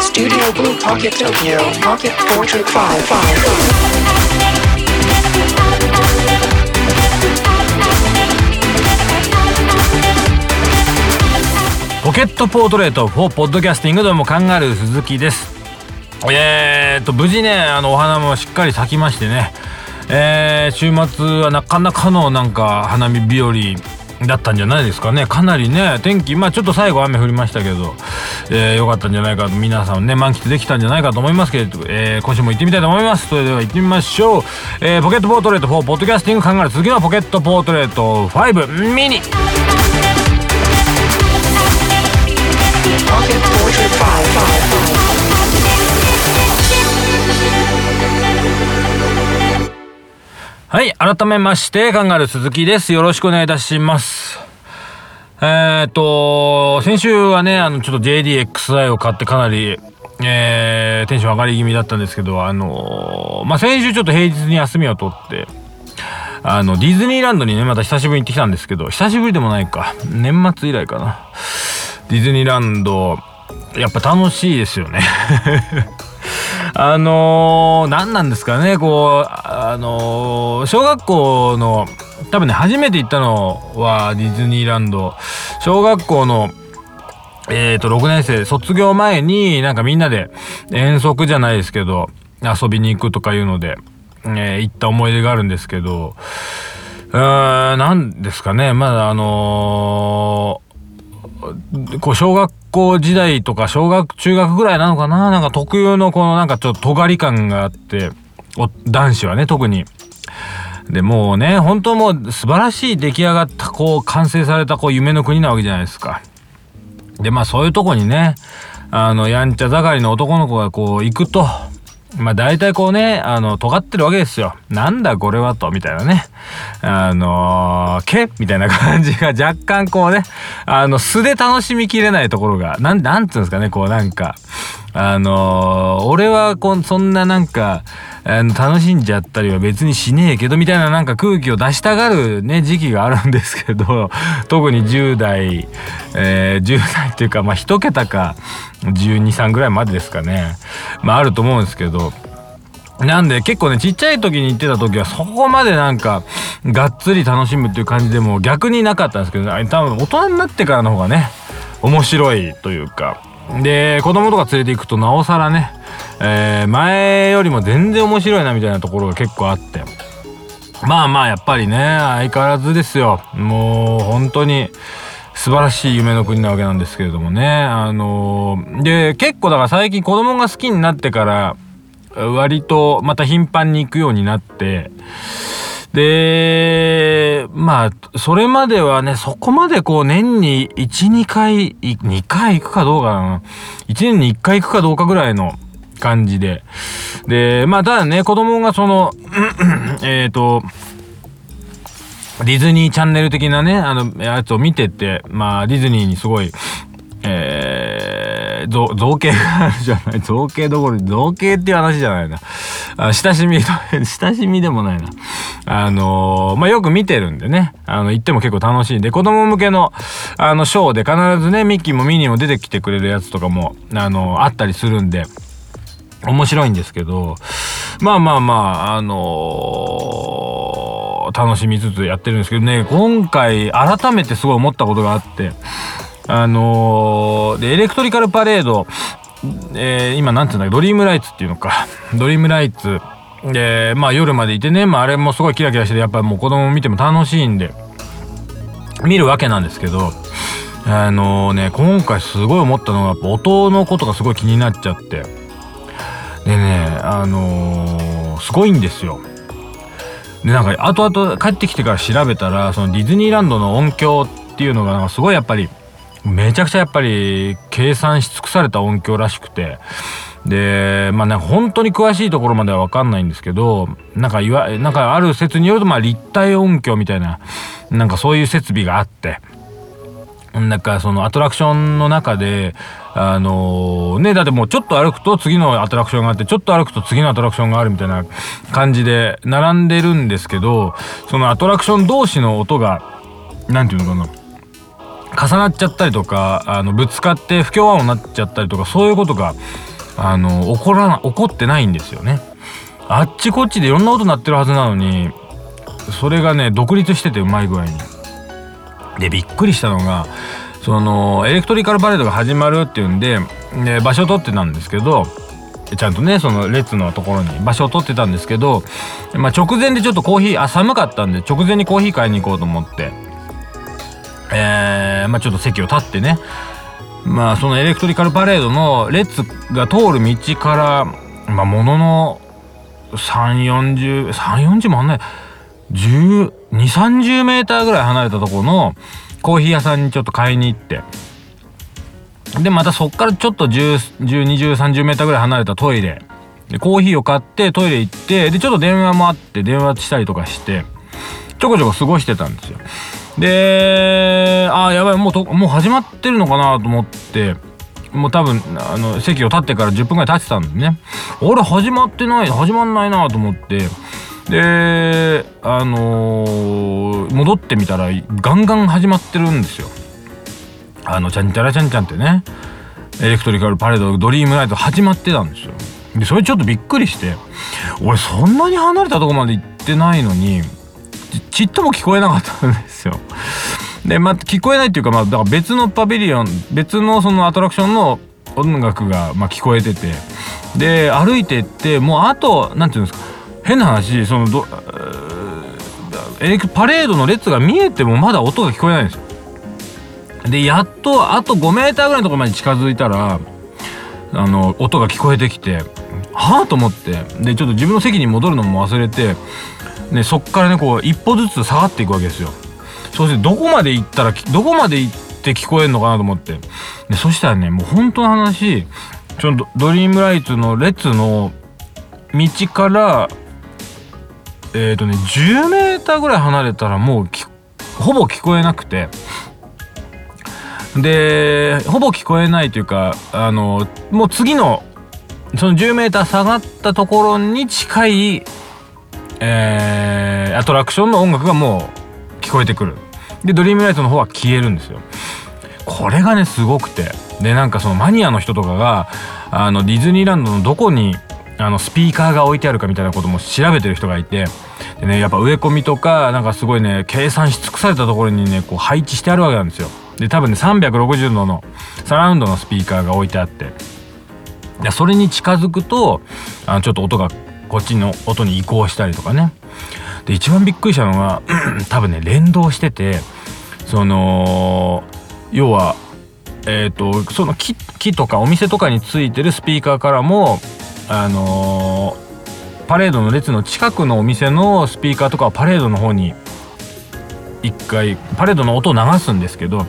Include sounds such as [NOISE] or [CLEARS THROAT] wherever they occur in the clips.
Studio Blue Pocket Tokyo Pocket Portrait 5ポケットポートレート4ポッドキャスティングどうもカンガルー鈴木です。えー、っと無事ねあのお花もしっかり咲きましてね。えー、週末はなかなかのなんか花見日和だったんじゃないですかね。かなりね天気まあちょっと最後雨降りましたけどえー、よかったんじゃないかと皆さんね満喫できたんじゃないかと思いますけれど、えー、今週も行ってみたいと思います。それでは行ってみましょう、えー、ポケットポートレート4ポッドキャスティング考える次のポケットポートレート5ミニ。Pocket Portrait 5はい改めましてカンガル鈴木です。よろしくお願いいたします。えー、っと先週はねあのちょっと JDXI を買ってかなりえー、テンション上がり気味だったんですけどあのまあ先週ちょっと平日に休みを取ってあのディズニーランドにねまた久しぶりに行ってきたんですけど久しぶりでもないか。年末以来かな。ディズニーランドやっぱ楽しいですよね。あのー、何なんですかねこうあのー、小学校の多分ね初めて行ったのはディズニーランド。小学校のえーと6年生卒業前になんかみんなで遠足じゃないですけど遊びに行くとかいうので、えー行った思い出があるんですけどうーんなんですかねまだあのーこう小学校校時代とか小学中学ぐらいなのかな？なんか特有のこのなんかちょっと尖り感があって男子はね特に。でもうね本当もう素晴らしい出来上がったこう完成されたこう夢の国なわけじゃないですか。でまあそういうとこにねあのやんちゃ盛りの男の子がこう行くとまあ大体こうねあの尖ってるわけですよ。なんだこれはとみたいなねあのー、けみたいな感じが若干こうねあの素で楽しみきれないところがなんなんつうんですかねこうなんかあのー俺はこんそんななんか楽しんじゃったりは別にしねえけどみたいななんか空気を出したがるね時期があるんですけど [LAUGHS] 特に10代、えー10代っていうかまあ1桁か123ぐらいまでですかね。まああると思うんですけど。なんで結構ねちっちゃい時に行ってた時はそこまでなんかがっつり楽しむっていう感じでも逆になかったんですけど多分大人になってからの方がね面白いというか。で子供とか連れて行くとなおさらね、えー前よりも全然面白いなみたいなところが結構あって。まあまあやっぱりね相変わらずですよ。もう本当に素晴らしい夢の国なわけなんですけれどもね。あのーで結構だから最近子供が好きになってから割とまた頻繁に行くようになってでまあそれまではねそこまでこう年に12回2回行くかどうかな。1年に1回行くかどうかぐらいの感じで。でまあただね子供がその [CLEARS THROAT] えっとディズニーチャンネル的なねあのやつを見ててまあディズニーにすごいえー、造造形があるじゃない。造形どころに造形っていう話じゃないな。あ親しみ親しみでもないな。あのーまあよく見てるんでね。あの行っても結構楽しいんで子供向けのあのショーで必ずねミッキーもミニーも出てきてくれるやつとかもあのあったりするんで面白いんですけどまあまあまああのー楽しみつつやってるんですけどね。今回改めてすごい思ったことがあってあのーでエレクトリカルパレード、えー今なんていうんだっけドリームライツっていうのか。ドリームライツでまあ夜までいてね、まあ、あれもすごいキラキラしててやっぱりもう子供見ても楽しいんで見るわけなんですけどあのね今回すごい思ったのがやっぱ音のことがすごい気になっちゃって。でねあのーすごいんですよ。でなんか後々帰ってきてから調べたらそのディズニーランドの音響っていうのがなんかすごいやっぱりめちゃくちゃやっぱり計算し尽くされた音響らしくてでまあなんか本当に詳しいところまでは分かんないんですけどなんかいわなんかある説によるとまあ立体音響みたいななんかそういう設備があってなんかそのアトラクションの中であのねだってもうちょっと歩くと次のアトラクションがあってちょっと歩くと次のアトラクションがあるみたいな感じで並んでるんですけどそのアトラクション同士の音が何て言うのかな重なっちゃったりとかあのぶつかって不協和音になっちゃったりとかそういうことがあの起こらな起こってないんですよね。あっちこっちでいろんな音鳴ってるはずなのにそれがね独立しててうまい具合に。でびっくりしたのがそのエレクトリカルパレードが始まるっていうんで、ね、場所を取ってたんですけどちゃんとねその列のところに場所を取ってたんですけど、まあ、直前でちょっとコーヒーあ寒かったんで直前にコーヒー買いに行こうと思ってえー、まあちょっと席を立ってねまあそのエレクトリカルパレードの列が通る道からまあものの34030もあんない。1230メーターぐらい離れたところのコーヒー屋さんにちょっと買いに行って。でまたそっからちょっと102030メーターぐらい離れたトイレ。でコーヒーを買ってトイレ行ってでちょっと電話もあって電話したりとかしてちょこちょこ過ごしてたんですよ。でああやばいもうともう始まってるのかなと思ってもう多分あの席を立ってから10分ぐらい経ってたんでね。俺始まってない始まんないなと思って。であのー、戻ってみたらガンガン始まってるんですよ。あのちゃんちゃらちゃんちゃんってね。エレクトリカルパレードドリームナイト始まってたんですよ。でそれちょっとびっくりして俺そんなに離れたとこまで行ってないのにちっとも聞こえなかったんですよ。でまあ聞こえないっていうかまあだから別のパビリオン別のそのアトラクションの音楽がまあ聞こえてて。で歩いてってもうあと何て言うんですか変な話そのどエレクパレードの列が見えてもまだ音が聞こえないんですよ。でやっとあと5メーターぐらいのところまで近づいたらあの音が聞こえてきて。はあと思って。でちょっと自分の席に戻るのも忘れて、ね、そっからねこう一歩ずつ下がっていくわけですよ。そしてどこまで行ったらどこまで行って聞こえるのかなと思って。でそしたらねもう本当の話ちょっとドリームライツの列の道からえっ、ー、とね10メーターぐらい離れたらもうほぼ聞こえなくて。でほぼ聞こえないというかあのもう次のその 10m 下がったところに近い、えー、アトラクションの音楽がもう聞こえてくる。でドリームライトの方は消えるんですよ。これがねすごくて。でなんかそのマニアの人とかがあのディズニーランドのどこにあのスピーカーが置いてあるかみたいなことも調べてる人がいて。でねやっぱ植え込みとかなんかすごいね計算し尽くされたところにねこう配置してあるわけなんですよ。で多分ね360度のサラウンドのスピーカーが置いてあって。でそれに近づくとあちょっと音がこっちの音に移行したりとかね。で一番びっくりしたのが [CLEARS THROAT] 多分ね連動しててその要はえっ、ー、とその木木とかお店とかについてるスピーカーからもあのー、パレードの列の近くのお店のスピーカーとかはパレードの方に一回パレードの音を流すんですけど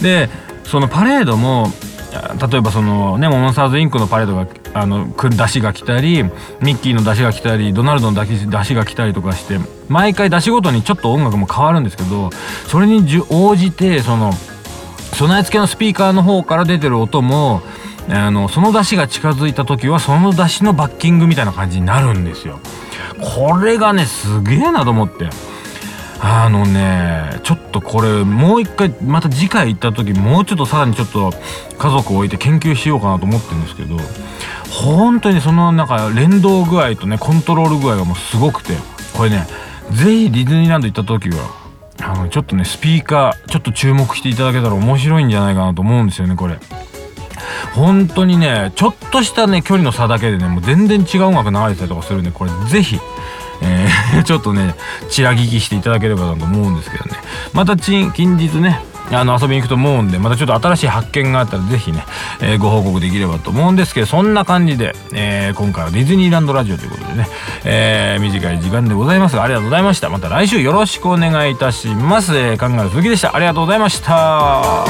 でそのパレードも例えばそのねモンスターズインクのパレードがあの出しが来たりミッキーの出しが来たりドナルドの出しが来たりとかして毎回出しごとにちょっと音楽も変わるんですけどそれに応じてその備え付けのスピーカーの方から出てる音もあのその出汁が近づいた時はその出汁のバッキングみたいな感じになるんですよ。これがねすげえなと思って。あのねちょっとこれもう一回また次回行った時もうちょっとさらにちょっと家族を置いて研究しようかなと思ってるんですけど本当にそのなんか連動具合とねコントロール具合がもうすごくてこれね是非ディズニーランド行った時はあのちょっとねスピーカーちょっと注目していただけたら面白いんじゃないかなと思うんですよねこれ。本当にねちょっとしたね距離の差だけでねもう全然違う音楽流れてたりとかするんでこれ是非、[LAUGHS] ちょっとね、ちら聞きしていただければなと思うんですけどね。また近日ね、あの遊びに行くと思うんでまたちょっと新しい発見があったら是非ね、えー、ご報告できればと思うんですけどそんな感じで、えー、今回はディズニーランドラジオということでね、えー、短い時間でございます。がありがとうございました。また来週よろしくお願いいたします、えー、考える鈴木でした。ありがとうございました。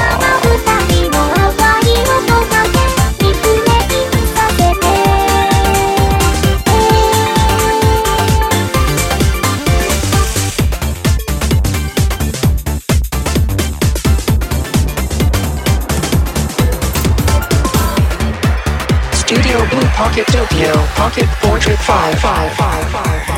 Pocket Tokyo Pocket Portrait 55555